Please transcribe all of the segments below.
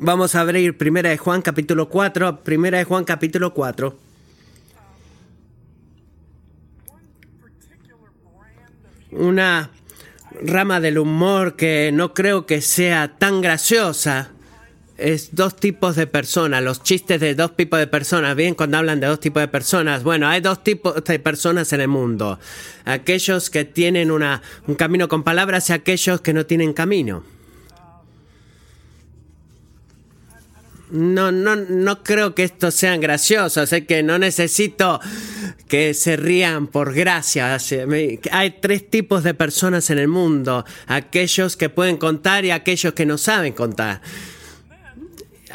Vamos a abrir Primera de Juan capítulo 4, Primera de Juan capítulo 4. Una rama del humor que no creo que sea tan graciosa es dos tipos de personas, los chistes de dos tipos de personas. Bien, cuando hablan de dos tipos de personas, bueno, hay dos tipos de personas en el mundo. Aquellos que tienen una, un camino con palabras y aquellos que no tienen camino. No, no, no creo que estos sean graciosos, es que no necesito que se rían por gracia. Hay tres tipos de personas en el mundo, aquellos que pueden contar y aquellos que no saben contar.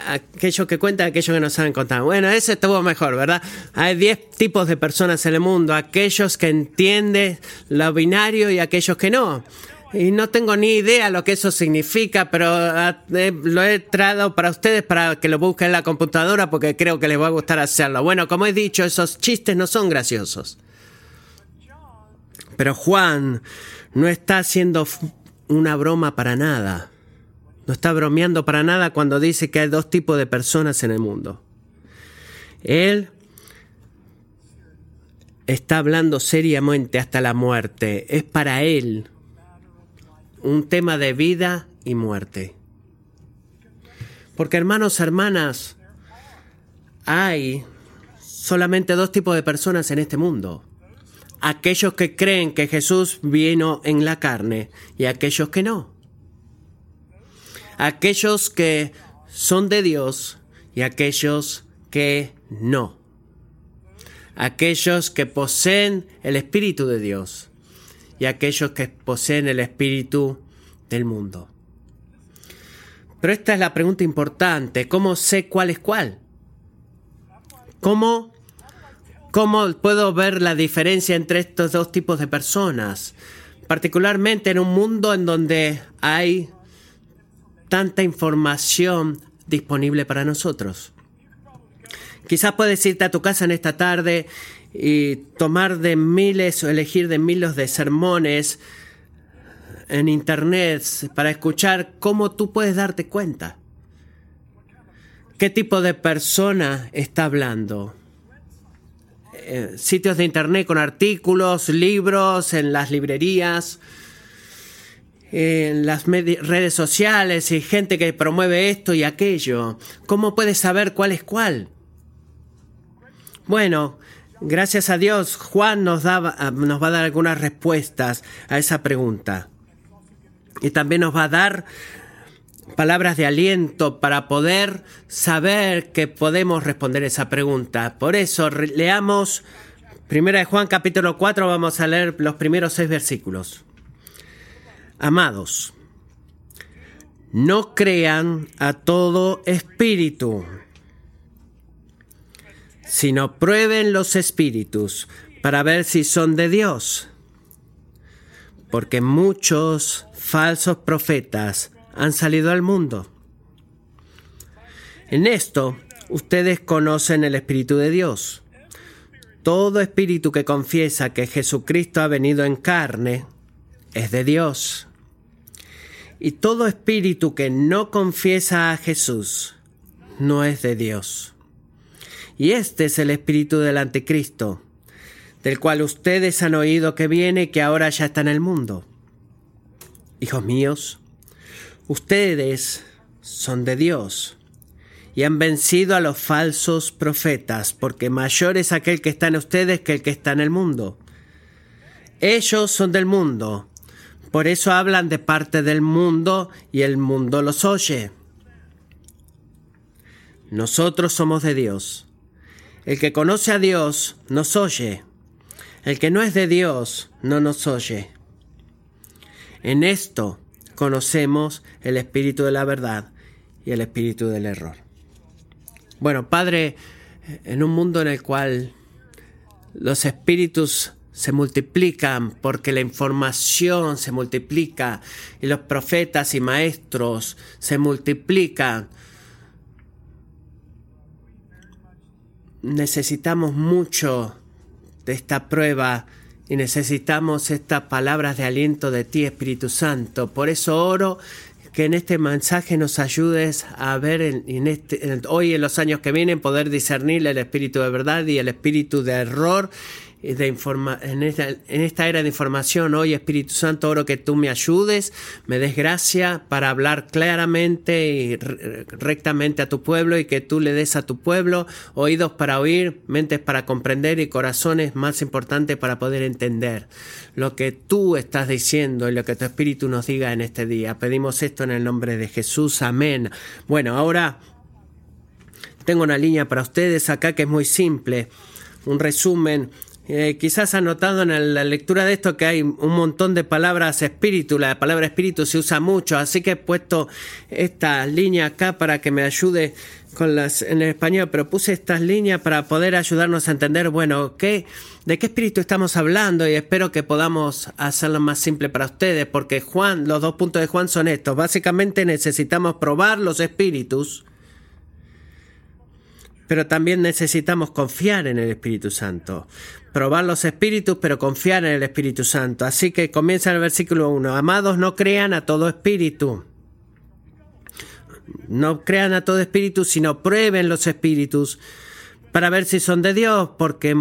Aquellos que cuentan, aquellos que no saben contar. Bueno, ese estuvo mejor, ¿verdad? Hay diez tipos de personas en el mundo, aquellos que entienden lo binario y aquellos que no. Y no tengo ni idea lo que eso significa, pero ah, eh, lo he traído para ustedes para que lo busquen en la computadora porque creo que les va a gustar hacerlo. Bueno, como he dicho, esos chistes no son graciosos. Pero Juan no está haciendo una broma para nada. No está bromeando para nada cuando dice que hay dos tipos de personas en el mundo. Él está hablando seriamente hasta la muerte. Es para él un tema de vida y muerte. Porque hermanos, hermanas, hay solamente dos tipos de personas en este mundo. Aquellos que creen que Jesús vino en la carne y aquellos que no. Aquellos que son de Dios y aquellos que no. Aquellos que poseen el Espíritu de Dios y aquellos que poseen el espíritu del mundo. Pero esta es la pregunta importante, ¿cómo sé cuál es cuál? ¿Cómo, ¿Cómo puedo ver la diferencia entre estos dos tipos de personas? Particularmente en un mundo en donde hay tanta información disponible para nosotros. Quizás puedes irte a tu casa en esta tarde y tomar de miles o elegir de miles de sermones en internet para escuchar cómo tú puedes darte cuenta. ¿Qué tipo de persona está hablando? Eh, sitios de internet con artículos, libros, en las librerías, en las redes sociales y gente que promueve esto y aquello. ¿Cómo puedes saber cuál es cuál? Bueno, Gracias a Dios, Juan nos, ah, nos va a dar algunas respuestas a esa pregunta. Y también nos va a dar palabras de aliento para poder saber que podemos responder esa pregunta. Por eso, leamos Primera de Juan capítulo 4, vamos a leer los primeros seis versículos. Amados, no crean a todo espíritu sino prueben los espíritus para ver si son de Dios. Porque muchos falsos profetas han salido al mundo. En esto, ustedes conocen el Espíritu de Dios. Todo espíritu que confiesa que Jesucristo ha venido en carne es de Dios. Y todo espíritu que no confiesa a Jesús no es de Dios. Y este es el espíritu del anticristo, del cual ustedes han oído que viene y que ahora ya está en el mundo. Hijos míos, ustedes son de Dios y han vencido a los falsos profetas, porque mayor es aquel que está en ustedes que el que está en el mundo. Ellos son del mundo, por eso hablan de parte del mundo y el mundo los oye. Nosotros somos de Dios el que conoce a Dios nos oye. El que no es de Dios no nos oye. En esto conocemos el espíritu de la verdad y el espíritu del error. Bueno, Padre, en un mundo en el cual los espíritus se multiplican porque la información se multiplica y los profetas y maestros se multiplican necesitamos mucho de esta prueba y necesitamos estas palabras de aliento de ti, Espíritu Santo. Por eso oro que en este mensaje nos ayudes a ver en, este, hoy en los años que vienen poder discernir el espíritu de verdad y el espíritu de error de informa en, esta, en esta era de información hoy, Espíritu Santo, oro que tú me ayudes, me des gracia para hablar claramente y rectamente a tu pueblo y que tú le des a tu pueblo oídos para oír, mentes para comprender y corazones más importantes para poder entender lo que tú estás diciendo y lo que tu Espíritu nos diga en este día. Pedimos esto en el nombre de Jesús. Amén. Bueno, ahora tengo una línea para ustedes acá que es muy simple. Un resumen eh, quizás ha notado en la lectura de esto que hay un montón de palabras espíritu, la palabra espíritu se usa mucho, así que he puesto esta línea acá para que me ayude con las en español, pero puse estas líneas para poder ayudarnos a entender, bueno, ¿qué, de qué espíritu estamos hablando y espero que podamos hacerlo más simple para ustedes, porque Juan, los dos puntos de Juan son estos, básicamente necesitamos probar los espíritus, pero también necesitamos confiar en el Espíritu Santo probar los espíritus, pero confiar en el Espíritu Santo. Así que comienza el versículo 1. Amados, no crean a todo espíritu. No crean a todo espíritu, sino prueben los espíritus para ver si son de Dios, porque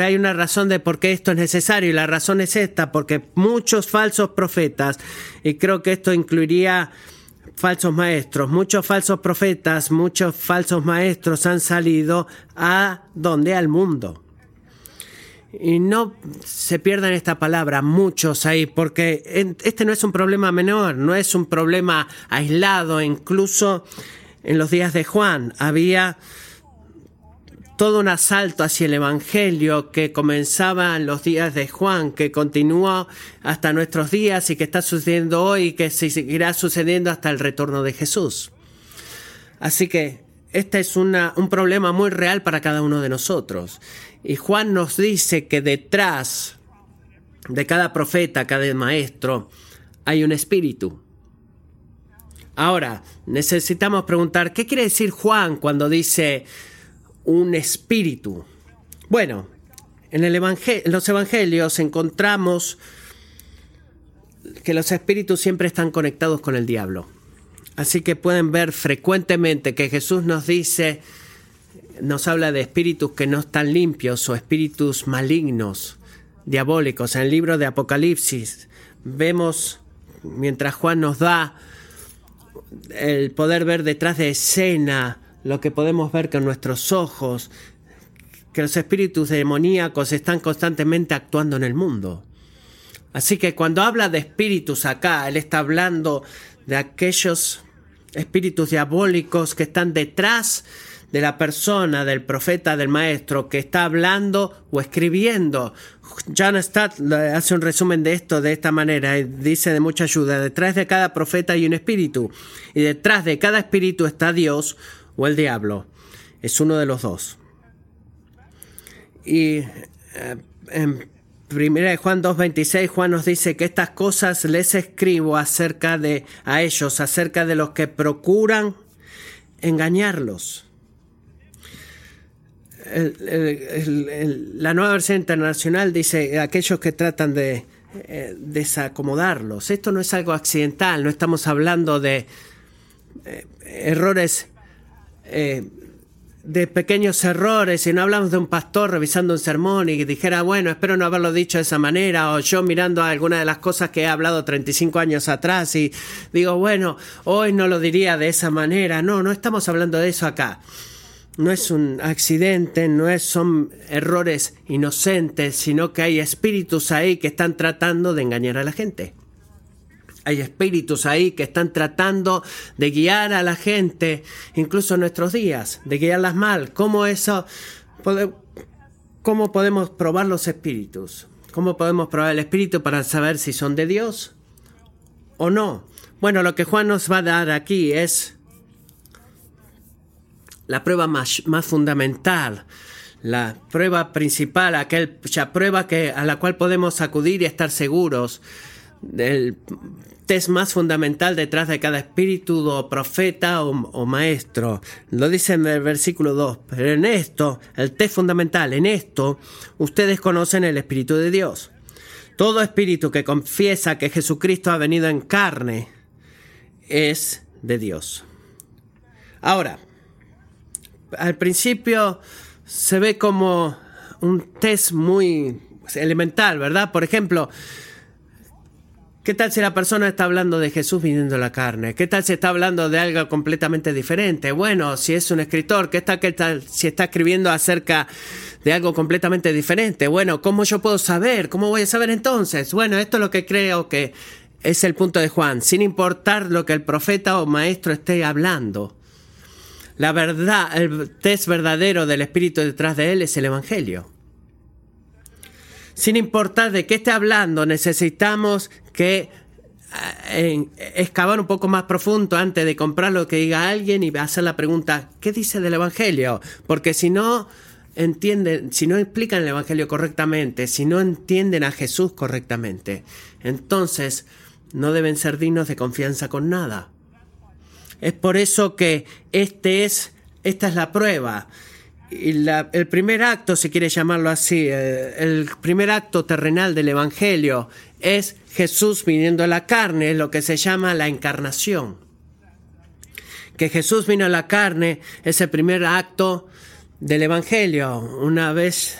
hay una razón de por qué esto es necesario y la razón es esta, porque muchos falsos profetas, y creo que esto incluiría falsos maestros, muchos falsos profetas, muchos falsos maestros han salido a donde al mundo. Y no se pierdan esta palabra, muchos ahí, porque este no es un problema menor, no es un problema aislado, incluso en los días de Juan había todo un asalto hacia el Evangelio que comenzaba en los días de Juan, que continuó hasta nuestros días y que está sucediendo hoy y que seguirá sucediendo hasta el retorno de Jesús. Así que este es un problema muy real para cada uno de nosotros. Y Juan nos dice que detrás de cada profeta, cada maestro, hay un espíritu. Ahora, necesitamos preguntar, ¿qué quiere decir Juan cuando dice un espíritu? Bueno, en, los evangelios encontramos que los espíritus siempre están conectados con el diablo. Así que pueden ver frecuentemente que Jesús nos dice, nos habla de espíritus que no están limpios o espíritus malignos, diabólicos. En el libro de Apocalipsis vemos, mientras Juan nos da el poder ver detrás de escena lo que podemos ver con nuestros ojos, que los espíritus demoníacos están constantemente actuando en el mundo. Así que cuando habla de espíritus acá, él está hablando de aquellos espíritus diabólicos que están detrás de la persona, del profeta, del maestro que está hablando o escribiendo. John Stott hace un resumen de esto de esta manera, dice de mucha ayuda, detrás de cada profeta hay un espíritu y detrás de cada espíritu está Dios o el diablo. Es uno de los dos. Y eh, en Primera de Juan 2.26, Juan nos dice que estas cosas les escribo acerca de a ellos, acerca de los que procuran engañarlos la nueva versión internacional dice aquellos que tratan de eh, desacomodarlos. Esto no es algo accidental, no estamos hablando de eh, errores, eh, de pequeños errores, y no hablamos de un pastor revisando un sermón y que dijera, bueno, espero no haberlo dicho de esa manera, o yo mirando alguna de las cosas que he hablado 35 años atrás y digo, bueno, hoy no lo diría de esa manera. No, no estamos hablando de eso acá no es un accidente, no es, son errores inocentes, sino que hay espíritus ahí que están tratando de engañar a la gente. Hay espíritus ahí que están tratando de guiar a la gente, incluso en nuestros días, de guiarlas mal. ¿Cómo eso? ¿Cómo podemos probar los espíritus? ¿Cómo podemos probar el espíritu para saber si son de Dios o no? Bueno, lo que Juan nos va a dar aquí es la prueba más, fundamental, la prueba principal, aquella prueba que, a la cual podemos acudir y estar seguros del test más fundamental detrás de cada espíritu o profeta o, o, maestro. Lo dice en el versículo 2. Pero en esto, el test fundamental, en esto, ustedes conocen el Espíritu de Dios. Todo espíritu que confiesa que Jesucristo ha venido en carne es de Dios. Ahora, al principio se ve como un test muy elemental, ¿verdad? Por ejemplo, ¿Qué tal si la persona está hablando de Jesús viniendo la carne? ¿Qué tal si está hablando de algo completamente diferente? Bueno, si es un escritor, ¿qué tal, qué tal si está escribiendo acerca de algo completamente diferente? Bueno, ¿cómo yo puedo saber? ¿Cómo voy a saber entonces? Bueno, esto es lo que creo que es el punto de Juan, sin importar lo que el profeta o maestro esté hablando. La verdad, el test verdadero del Espíritu detrás de él es el Evangelio. Sin importar de qué esté hablando, necesitamos que eh, excavar un poco más profundo antes de comprar lo que diga alguien y hacer la pregunta, ¿qué dice del Evangelio? Porque si no entienden, si no explican el Evangelio correctamente, si no entienden a Jesús correctamente, entonces no deben ser dignos de confianza con nada. Es por eso que este es, esta es la prueba. Y el primer acto, si quiere llamarlo así, eh, el primer acto terrenal del Evangelio es Jesús viniendo a la carne, lo que se llama la encarnación. Que Jesús vino a la carne es el primer acto del Evangelio. Una vez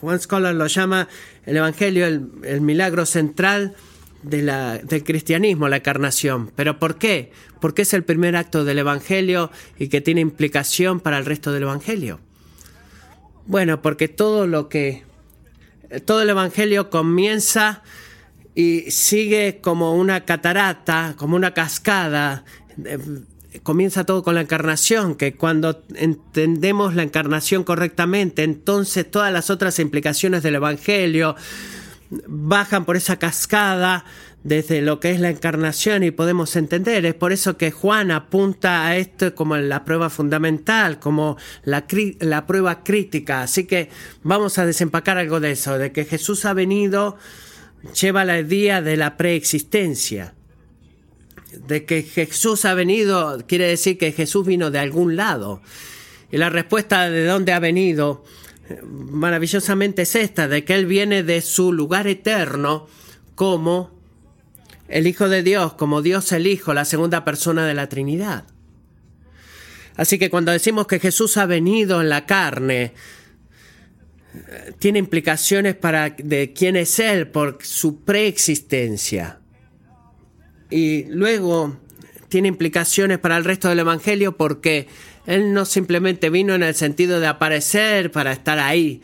Juan Scholar lo llama el Evangelio el milagro central del cristianismo, la encarnación. ¿Pero por qué? Porque es el primer acto del Evangelio y que tiene implicación para el resto del Evangelio. Bueno, porque todo lo que... Todo el Evangelio comienza y sigue como una catarata, como una cascada. Comienza todo con la encarnación, que cuando entendemos la encarnación correctamente, entonces todas las otras implicaciones del Evangelio, bajan por esa cascada desde lo que es la encarnación y podemos entender. Es por eso que Juan apunta a esto como la prueba fundamental, como la, la prueba crítica. Así que vamos a desempacar algo de eso, de que Jesús ha venido, lleva la idea de la preexistencia. De que Jesús ha venido, quiere decir que Jesús vino de algún lado. Y la respuesta de dónde ha venido maravillosamente es esta, de que Él viene de su lugar eterno como el Hijo de Dios, como Dios el Hijo, la segunda persona de la Trinidad. Así que cuando decimos que Jesús ha venido en la carne, tiene implicaciones para de quién es Él por su preexistencia. Y luego tiene implicaciones para el resto del Evangelio porque él no simplemente vino en el sentido de aparecer para estar ahí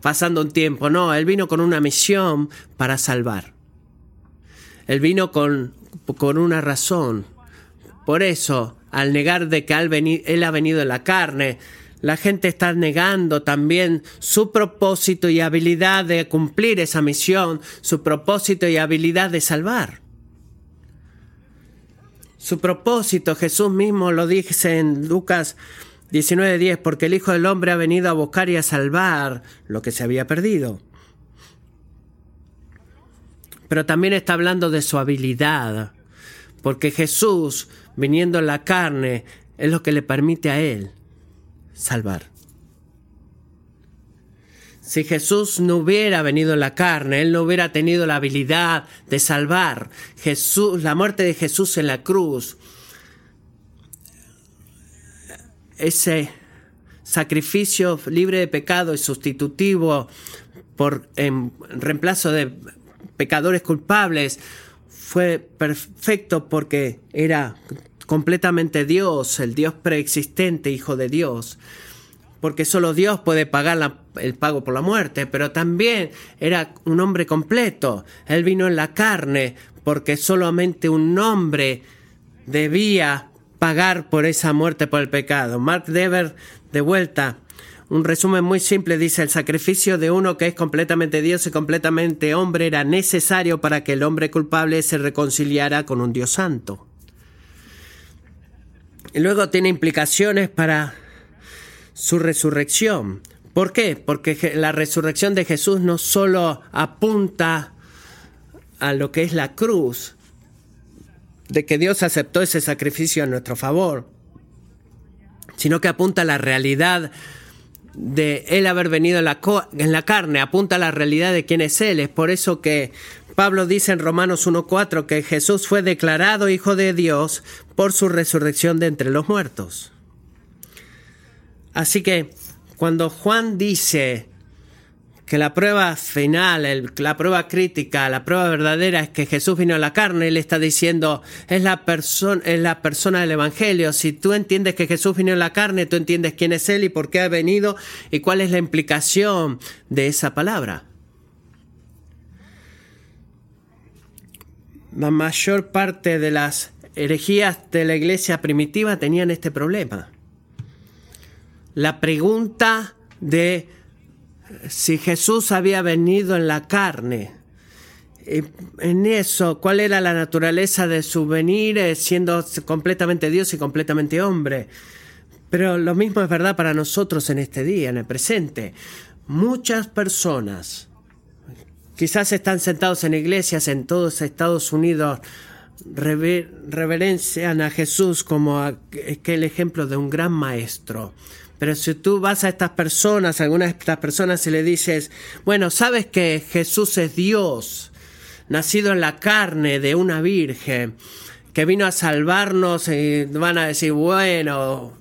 pasando un tiempo, no, Él vino con una misión para salvar. Él vino con, con una razón. Por eso, al negar de que Él ha venido en la carne, la gente está negando también su propósito y habilidad de cumplir esa misión, su propósito y habilidad de salvar. Su propósito, Jesús mismo lo dice en Lucas 19:10, porque el Hijo del Hombre ha venido a buscar y a salvar lo que se había perdido. Pero también está hablando de su habilidad, porque Jesús, viniendo en la carne, es lo que le permite a Él salvar. Si Jesús no hubiera venido en la carne, Él no hubiera tenido la habilidad de salvar. Jesús, la muerte de Jesús en la cruz, ese sacrificio libre de pecado y sustitutivo por en reemplazo de pecadores culpables fue perfecto porque era completamente Dios, el Dios preexistente, Hijo de Dios porque solo Dios puede pagar el pago por la muerte, pero también era un hombre completo. Él vino en la carne porque solamente un hombre debía pagar por esa muerte por el pecado. Mark Dever, de vuelta, un resumen muy simple dice, el sacrificio de uno que es completamente Dios y completamente hombre era necesario para que el hombre culpable se reconciliara con un Dios santo. Y luego tiene implicaciones para su resurrección. ¿Por qué? Porque la resurrección de Jesús no solo apunta a lo que es la cruz, de que Dios aceptó ese sacrificio a nuestro favor, sino que apunta a la realidad de Él haber venido en la, en la carne, apunta a la realidad de quién es Él. Es por eso que Pablo dice en Romanos 1.4 que Jesús fue declarado Hijo de Dios por su resurrección de entre los muertos. Así que cuando Juan dice que la prueba final, la prueba crítica, la prueba verdadera es que Jesús vino a la carne, él está diciendo, es la, persona, es la persona del Evangelio. Si tú entiendes que Jesús vino en la carne, tú entiendes quién es Él y por qué ha venido y cuál es la implicación de esa palabra. La mayor parte de las herejías de la iglesia primitiva tenían este problema. La pregunta de si Jesús había venido en la carne. En eso, ¿cuál era la naturaleza de su venir eh, siendo completamente Dios y completamente hombre? Pero lo mismo es verdad para nosotros en este día, en el presente. Muchas personas, quizás están sentados en iglesias en todos Estados Unidos, reverencian a Jesús como aquel ejemplo de un gran maestro. Pero si tú vas a estas personas, a algunas de estas personas, y le dices, bueno, sabes que Jesús es Dios, nacido en la carne de una virgen, que vino a salvarnos, y van a decir, bueno,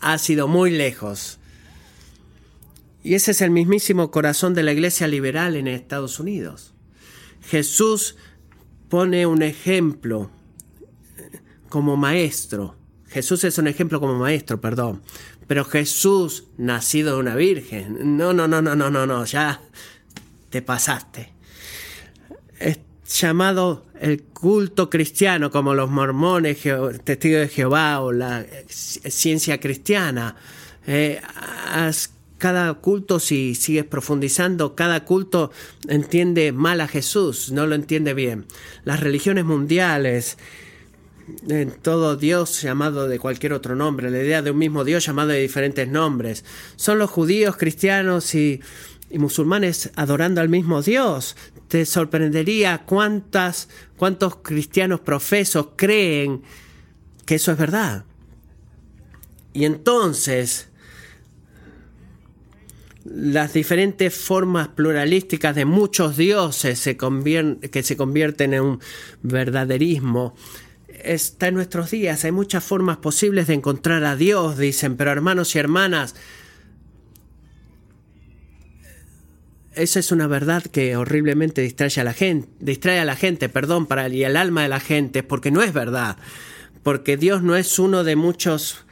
ha sido muy lejos. Y ese es el mismísimo corazón de la iglesia liberal en Estados Unidos. Jesús pone un ejemplo como maestro. Jesús es un ejemplo como maestro, perdón. Pero Jesús, nacido de una virgen. No, no, no, no, no, no, no, ya te pasaste. Es llamado el culto cristiano, como los mormones, testigos de Jehová o la ciencia cristiana. Eh, cada culto, si sigues profundizando, cada culto entiende mal a Jesús, no lo entiende bien. Las religiones mundiales en todo Dios llamado de cualquier otro nombre, la idea de un mismo Dios llamado de diferentes nombres. Son los judíos, cristianos y, musulmanes adorando al mismo Dios. Te sorprendería cuántas, cuántos cristianos profesos creen que eso es verdad. Y entonces, las diferentes formas pluralísticas de muchos dioses se que se convierten en un verdaderismo está en nuestros días. Hay muchas formas posibles de encontrar a Dios, dicen, pero hermanos y hermanas, esa es una verdad que horriblemente distrae a la gente, distrae a la gente, perdón, para y el alma de la gente, porque no es verdad, porque Dios no es uno de muchos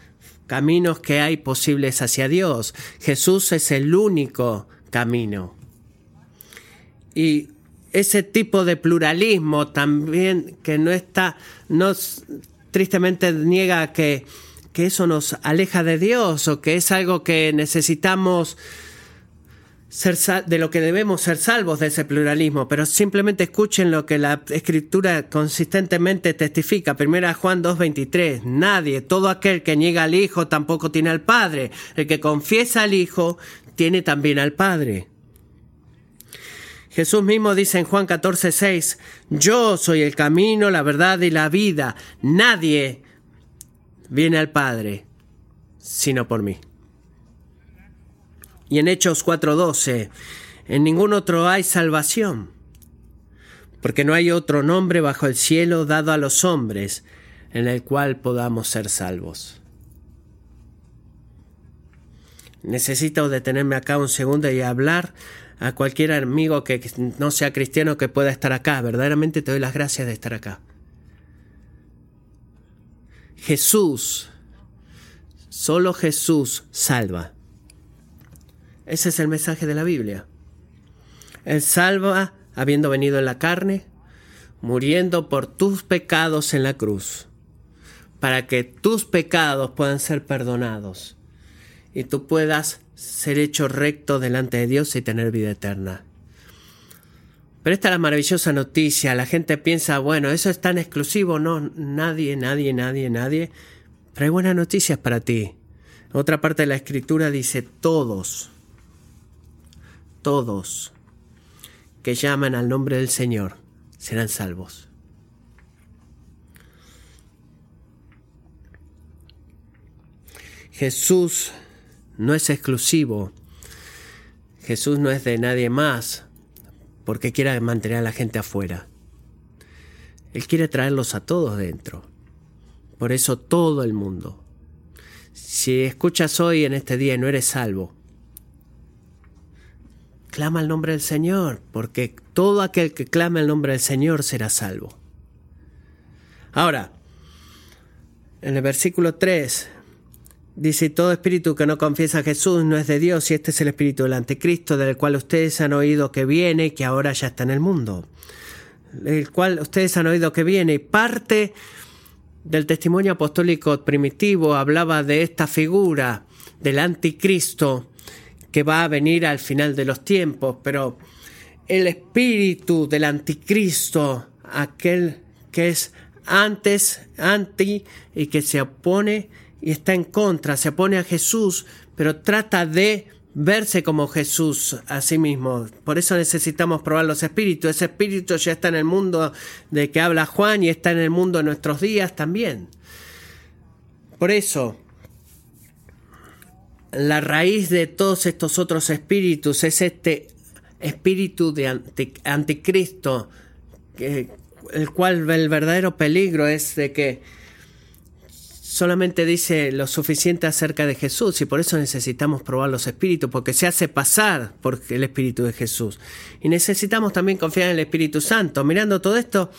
caminos que hay posibles hacia Dios. Jesús es el único camino. Y ese tipo de pluralismo también que no está, nos tristemente niega que, que eso nos aleja de Dios o que es algo que necesitamos ser de lo que debemos ser salvos de ese pluralismo, pero simplemente escuchen lo que la escritura consistentemente testifica. Primera Juan 2:23, nadie, todo aquel que niega al Hijo tampoco tiene al Padre. El que confiesa al Hijo tiene también al Padre. Jesús mismo dice en Juan 14, 6, yo soy el camino, la verdad y la vida. Nadie viene al Padre sino por mí. Y en Hechos 4:12, en ningún otro hay salvación, porque no hay otro nombre bajo el cielo dado a los hombres en el cual podamos ser salvos. Necesito detenerme acá un segundo y hablar a cualquier amigo que no sea cristiano que pueda estar acá. Verdaderamente te doy las gracias de estar acá. Jesús, solo Jesús salva. Ese es el mensaje de la Biblia. Él salva habiendo venido en la carne, muriendo por tus pecados en la cruz, para que tus pecados puedan ser perdonados y tú puedas ser hecho recto delante de Dios y tener vida eterna. Pero esta es la maravillosa noticia. La gente piensa, bueno, eso es tan exclusivo. No, nadie, nadie, nadie, nadie. Pero hay buenas noticias para ti. Otra parte de la escritura dice, todos, todos que llaman al nombre del Señor serán salvos. Jesús no es exclusivo. Jesús no es de nadie más porque quiera mantener a la gente afuera. Él quiere traerlos a todos dentro. Por eso todo el mundo. Si escuchas hoy en este día y no eres salvo, clama el nombre del Señor, porque todo aquel que clama el nombre del Señor será salvo. Ahora, en el versículo 3 dice, todo espíritu que no confiesa a Jesús no es de Dios y este es el espíritu del anticristo del cual ustedes han oído que viene y que ahora ya está en el mundo. El cual ustedes han oído que viene y parte del testimonio apostólico primitivo hablaba de esta figura del anticristo que va a venir al final de los tiempos, pero el espíritu del anticristo, aquel que es antes, anti, y que se opone y está en contra, se opone a Jesús, pero trata de verse como Jesús a sí mismo. Por eso necesitamos probar los espíritus. Ese espíritu ya está en el mundo de que habla Juan y está en el mundo de nuestros días también. Por eso, la raíz de todos estos otros espíritus es este espíritu de anticristo, el cual el verdadero peligro es de que solamente dice lo suficiente acerca de Jesús y por eso necesitamos probar los espíritus, porque se hace pasar por el Espíritu de Jesús. Y necesitamos también confiar en el Espíritu Santo. Mirando todo esto,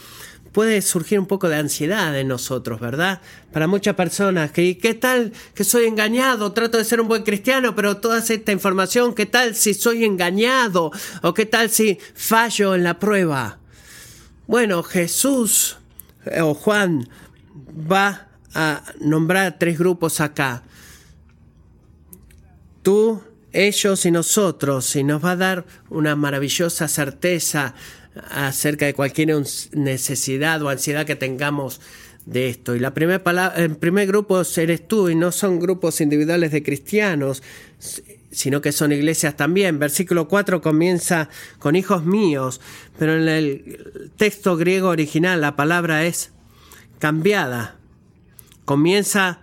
puede surgir un poco de ansiedad en nosotros, ¿verdad? Para muchas personas, que ¿qué tal que soy engañado? Trato de ser un buen cristiano, pero toda esta información, ¿qué tal si soy engañado? ¿O qué tal si fallo en la prueba? Bueno, Jesús eh, o Juan va a nombrar tres grupos acá. Tú, ellos y nosotros, y nos va a dar una maravillosa certeza acerca de cualquier necesidad o ansiedad que tengamos de esto. Y la el primer grupo eres tú, y no son grupos individuales de cristianos, sino que son iglesias también. Versículo 4 comienza con hijos míos, pero en el texto griego original la palabra es cambiada comienza,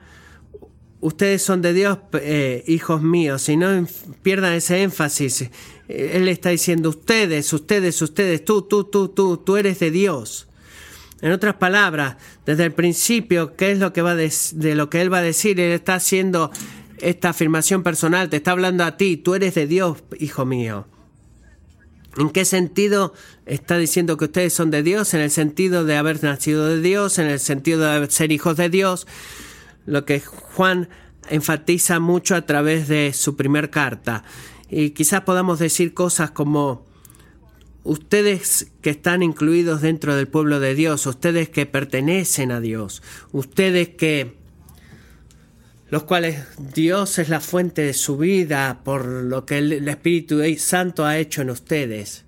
ustedes son de Dios, eh, hijos míos, y no pierdan ese énfasis. Eh, él está diciendo, ustedes, ustedes, ustedes, tú, tú, tú, tú, tú eres de Dios. En otras palabras, desde el principio, ¿qué es lo que va de lo que él va a decir? Él está haciendo esta afirmación personal, te está hablando a ti, tú eres de Dios, hijo mío. ¿En qué sentido está diciendo que ustedes son de Dios? En el sentido de haber nacido de Dios, en el sentido de ser hijos de Dios, lo que Juan enfatiza mucho a través de su primer carta. Y quizás podamos decir cosas como, ustedes que están incluidos dentro del pueblo de Dios, ustedes que pertenecen a Dios, ustedes que los cuales Dios es la fuente de su vida por lo que el Espíritu Santo ha hecho en ustedes.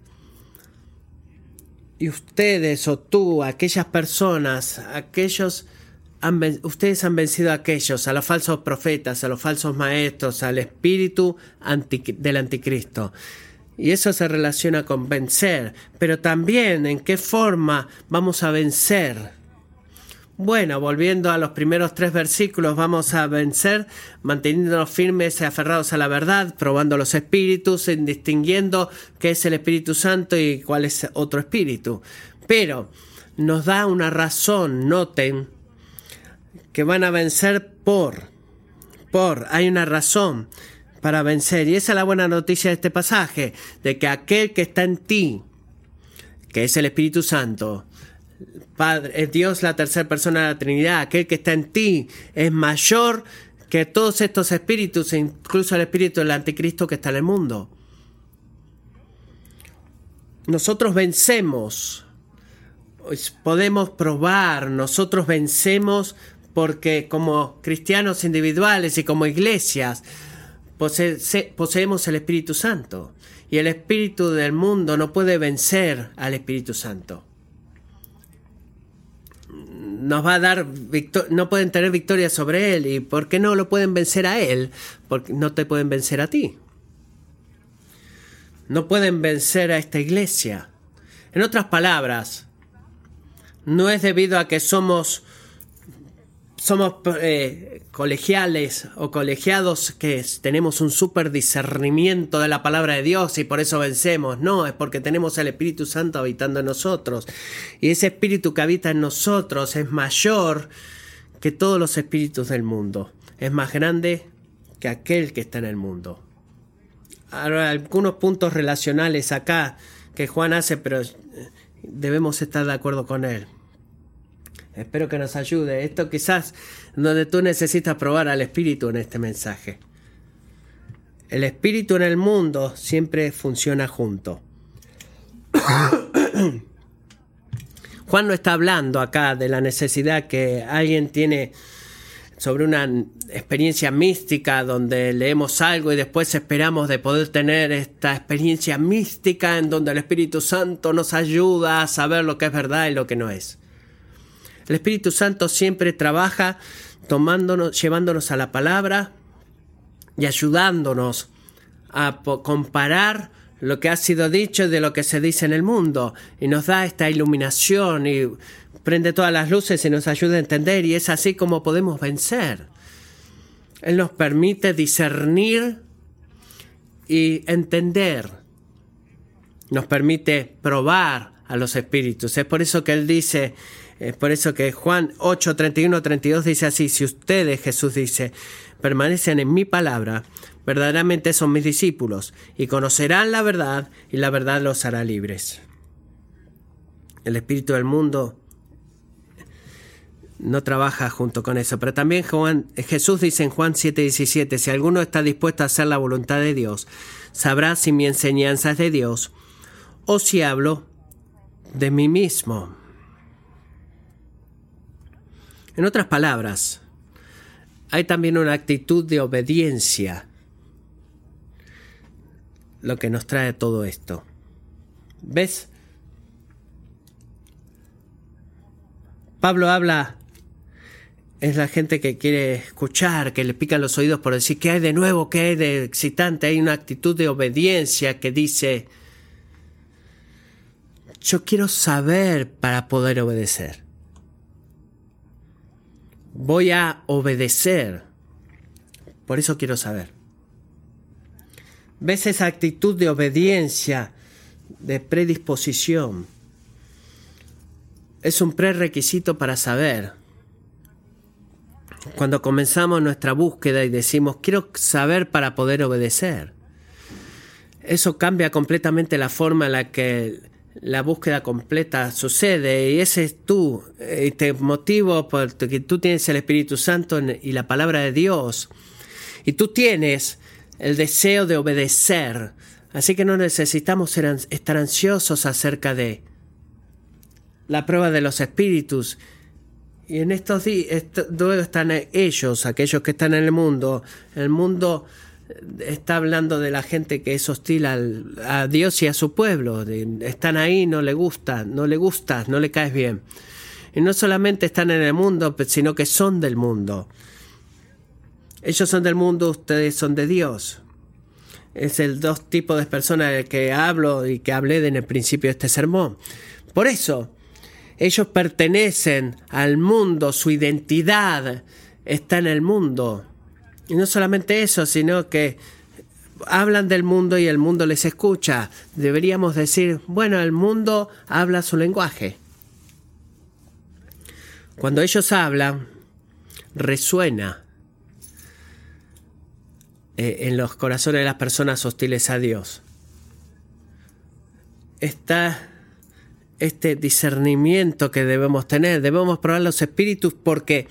Y ustedes o tú, aquellas personas, aquellos, ustedes han vencido a aquellos, a los falsos profetas, a los falsos maestros, al espíritu del anticristo. Y eso se relaciona con vencer, pero también en qué forma vamos a vencer bueno, volviendo a los primeros tres versículos, vamos a vencer manteniéndonos firmes y aferrados a la verdad, probando los espíritus, distinguiendo qué es el Espíritu Santo y cuál es otro espíritu. Pero nos da una razón, noten, que van a vencer por, por, hay una razón para vencer. Y esa es la buena noticia de este pasaje, de que aquel que está en ti, que es el Espíritu Santo, Padre, es Dios la tercera persona de la Trinidad, aquel que está en ti es mayor que todos estos espíritus, incluso el espíritu del anticristo que está en el mundo. Nosotros vencemos, podemos probar, nosotros vencemos porque como cristianos individuales y como iglesias poseemos el Espíritu Santo y el Espíritu del mundo no puede vencer al Espíritu Santo nos va a dar no pueden tener victoria sobre él y por qué no lo pueden vencer a él porque no te pueden vencer a ti. No pueden vencer a esta iglesia. En otras palabras no es debido a que somos somos eh, colegiales o colegiados que tenemos un súper discernimiento de la palabra de Dios y por eso vencemos. No, es porque tenemos el Espíritu Santo habitando en nosotros. Y ese Espíritu que habita en nosotros es mayor que todos los espíritus del mundo. Es más grande que aquel que está en el mundo. Algunos puntos relacionales acá que Juan hace, pero eh, debemos estar de acuerdo con él. Espero que nos ayude. Esto quizás donde tú necesitas probar al Espíritu en este mensaje. El Espíritu en el mundo siempre funciona junto. Juan no está hablando acá de la necesidad que alguien tiene sobre una experiencia mística donde leemos algo y después esperamos de poder tener esta experiencia mística en donde el Espíritu Santo nos ayuda a saber lo que es verdad y lo que no es. El Espíritu Santo siempre trabaja tomándonos, llevándonos a la palabra y ayudándonos a comparar lo que ha sido dicho de lo que se dice en el mundo y nos da esta iluminación y prende todas las luces y nos ayuda a entender y es así como podemos vencer. Él nos permite discernir y entender. Nos permite probar a los espíritus. Es por eso que Él dice es por eso que Juan 8, 31, 32 dice así, si ustedes, Jesús dice, permanecen en mi palabra, verdaderamente son mis discípulos, y conocerán la verdad, y la verdad los hará libres. El espíritu del mundo no trabaja junto con eso. Pero también Juan, Jesús dice en Juan 7:17, si alguno está dispuesto a hacer la voluntad de Dios, sabrá si mi enseñanza es de Dios o si hablo de mí mismo. En otras palabras, hay también una actitud de obediencia lo que nos trae todo esto. ¿Ves? Pablo habla, es la gente que quiere escuchar, que le pican los oídos por decir, ¿qué hay de nuevo? ¿Qué hay de excitante? Hay una actitud de obediencia que dice, yo quiero saber para poder obedecer voy a obedecer. Por eso quiero saber. ¿Ves esa actitud de obediencia, de predisposición? Es un prerequisito para saber. Cuando comenzamos nuestra búsqueda y decimos, quiero saber para poder obedecer. Eso cambia completamente la forma en la que la búsqueda completa sucede y ese es tú, este motivo porque tú tienes el Espíritu Santo y la palabra de Dios. Y tú tienes el deseo de obedecer, así que no necesitamos estar ansiosos acerca de la prueba de los espíritus. Y en estos días, luego están ellos, aquellos que están en el mundo, el mundo está hablando de la gente que es hostil a Dios y a su pueblo. están ahí, no le gusta, no le gustas, no le caes bien. Y no solamente están en el mundo, sino que son del mundo. Ellos son del mundo, ustedes son de Dios. Es el dos tipos de personas de que hablo y que hablé en el principio de este sermón. Por eso, ellos pertenecen al mundo, su identidad está en el mundo. Y no solamente eso, sino que hablan del mundo y el mundo les escucha. Deberíamos decir, bueno, el mundo habla su lenguaje. Cuando ellos hablan, resuena eh, en los corazones de las personas hostiles a Dios. Está este discernimiento que debemos tener. Debemos probar los espíritus porque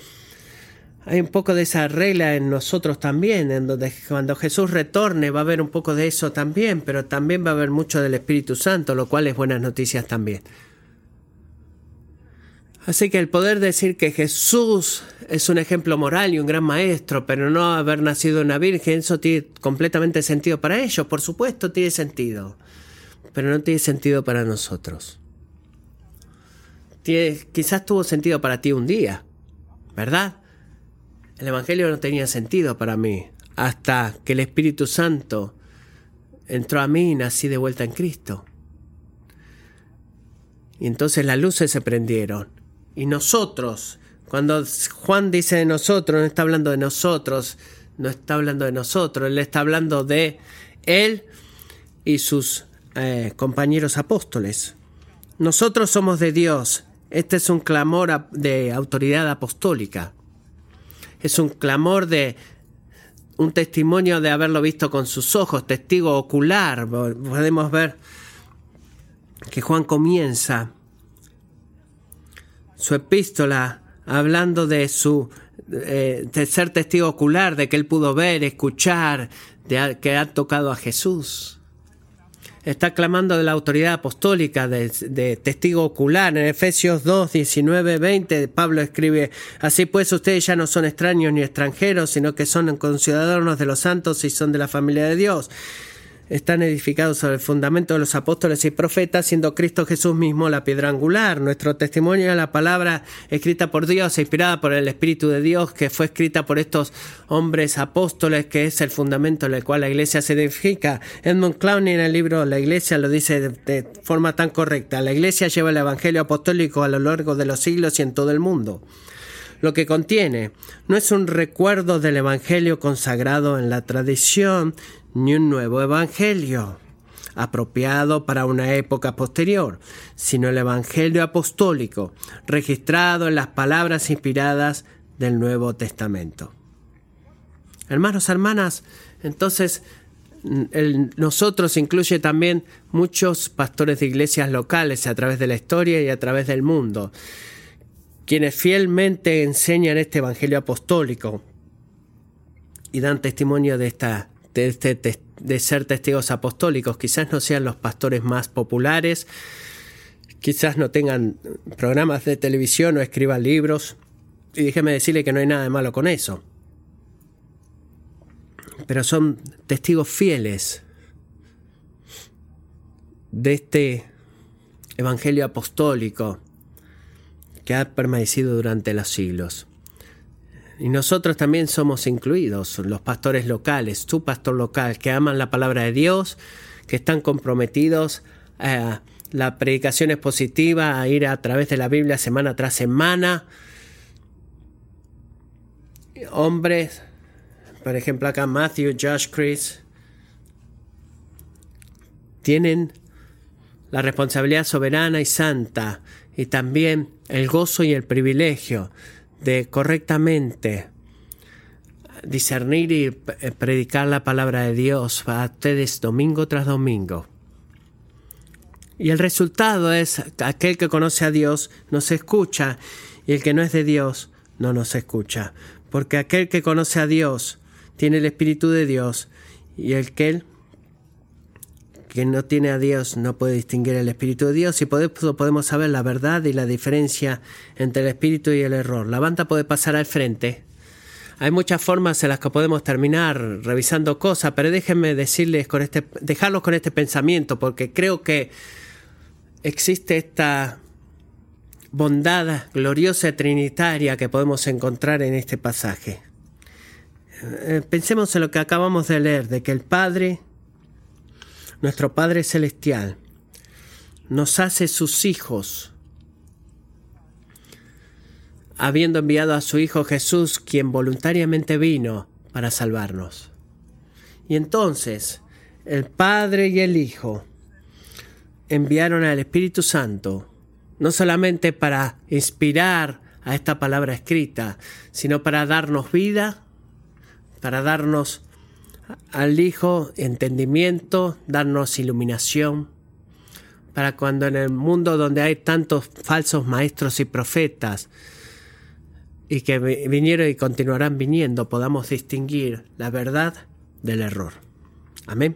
hay un poco de esa regla en nosotros también, en donde cuando Jesús retorne va a haber un poco de eso también, pero también va a haber mucho del Espíritu Santo, lo cual es buenas noticias también. Así que el poder decir que Jesús es un ejemplo moral y un gran maestro, pero no haber nacido una virgen, eso tiene completamente sentido para ellos, por supuesto tiene sentido, pero no tiene sentido para nosotros. quizás tuvo sentido para ti un día, ¿verdad? El Evangelio no tenía sentido para mí hasta que el Espíritu Santo entró a mí y nací de vuelta en Cristo. Y entonces las luces se prendieron y nosotros Cuando Juan dice de nosotros, no está hablando de nosotros, no está hablando de nosotros, él está hablando de él y sus eh, compañeros apóstoles. Nosotros somos de Dios. Este es un clamor de autoridad apostólica. Es un clamor de un testimonio de haberlo visto con sus ojos, testigo ocular. Podemos ver que Juan comienza su epístola hablando de su eh, de ser testigo ocular, de que él pudo ver, escuchar, de que ha tocado a Jesús. Está clamando de la autoridad apostólica, de, testigo ocular. En Efesios 2, 19, 20, Pablo escribe, Así pues ustedes ya no son extraños ni extranjeros, sino que son conciudadanos de los santos y son de la familia de Dios están edificados sobre el fundamento de los apóstoles y profetas, siendo Cristo Jesús mismo la piedra angular. Nuestro testimonio es la palabra escrita por Dios, inspirada por el Espíritu de Dios, que fue escrita por estos hombres apóstoles, que es el fundamento en el cual la iglesia se edifica. Edmund Clowney en el libro La iglesia lo dice de, de forma tan correcta. La iglesia lleva el evangelio apostólico a lo largo de los siglos y en todo el mundo lo que contiene no es un recuerdo del Evangelio consagrado en la tradición, ni un nuevo Evangelio apropiado para una época posterior, sino el Evangelio apostólico, registrado en las palabras inspiradas del Nuevo Testamento. Hermanos, hermanas, entonces nosotros incluye también muchos pastores de iglesias locales a través de la historia y a través del mundo, quienes fielmente enseñan este Evangelio apostólico y dan testimonio de esta de, este, de ser testigos apostólicos. Quizás no sean los pastores más populares, quizás no tengan programas de televisión o escriban libros. Y déjeme decirle que no hay nada de malo con eso. Pero son testigos fieles de este Evangelio apostólico que ha permanecido durante los siglos. Y nosotros también somos incluidos, los pastores locales, tu pastor local, que aman la palabra de Dios, que están comprometidos a la predicación expositiva, a ir a través de la Biblia semana tras semana. Hombres, por ejemplo acá Matthew, Josh, Chris, tienen la responsabilidad soberana y santa y también el gozo y el privilegio de correctamente discernir y eh, predicar la palabra de Dios a ustedes domingo tras domingo. Y el resultado es aquel que conoce a Dios nos escucha y el que no es de Dios no nos escucha. Porque aquel que conoce a Dios tiene el Espíritu de Dios y el que que no tiene a Dios no puede distinguir el Espíritu de Dios y por eso podemos saber la verdad y la diferencia entre el Espíritu y el error. La banda puede pasar al frente. Hay muchas formas en las que podemos terminar revisando cosas, pero déjenme decirles con este, dejarlos con este pensamiento, porque creo que existe esta bondad gloriosa trinitaria que podemos encontrar en este pasaje. Eh, pensemos en lo que acabamos de leer, de que el Padre, nuestro Padre Celestial nos hace sus hijos, habiendo enviado a su Hijo Jesús, quien voluntariamente vino para salvarnos. Y entonces el Padre y el Hijo enviaron al Espíritu Santo, no solamente para inspirar a esta palabra escrita, sino para darnos vida, para darnos al Hijo entendimiento, darnos iluminación, para cuando en el mundo donde hay tantos falsos maestros y profetas, y que vinieron y continuarán viniendo, podamos distinguir la verdad del error. Amén.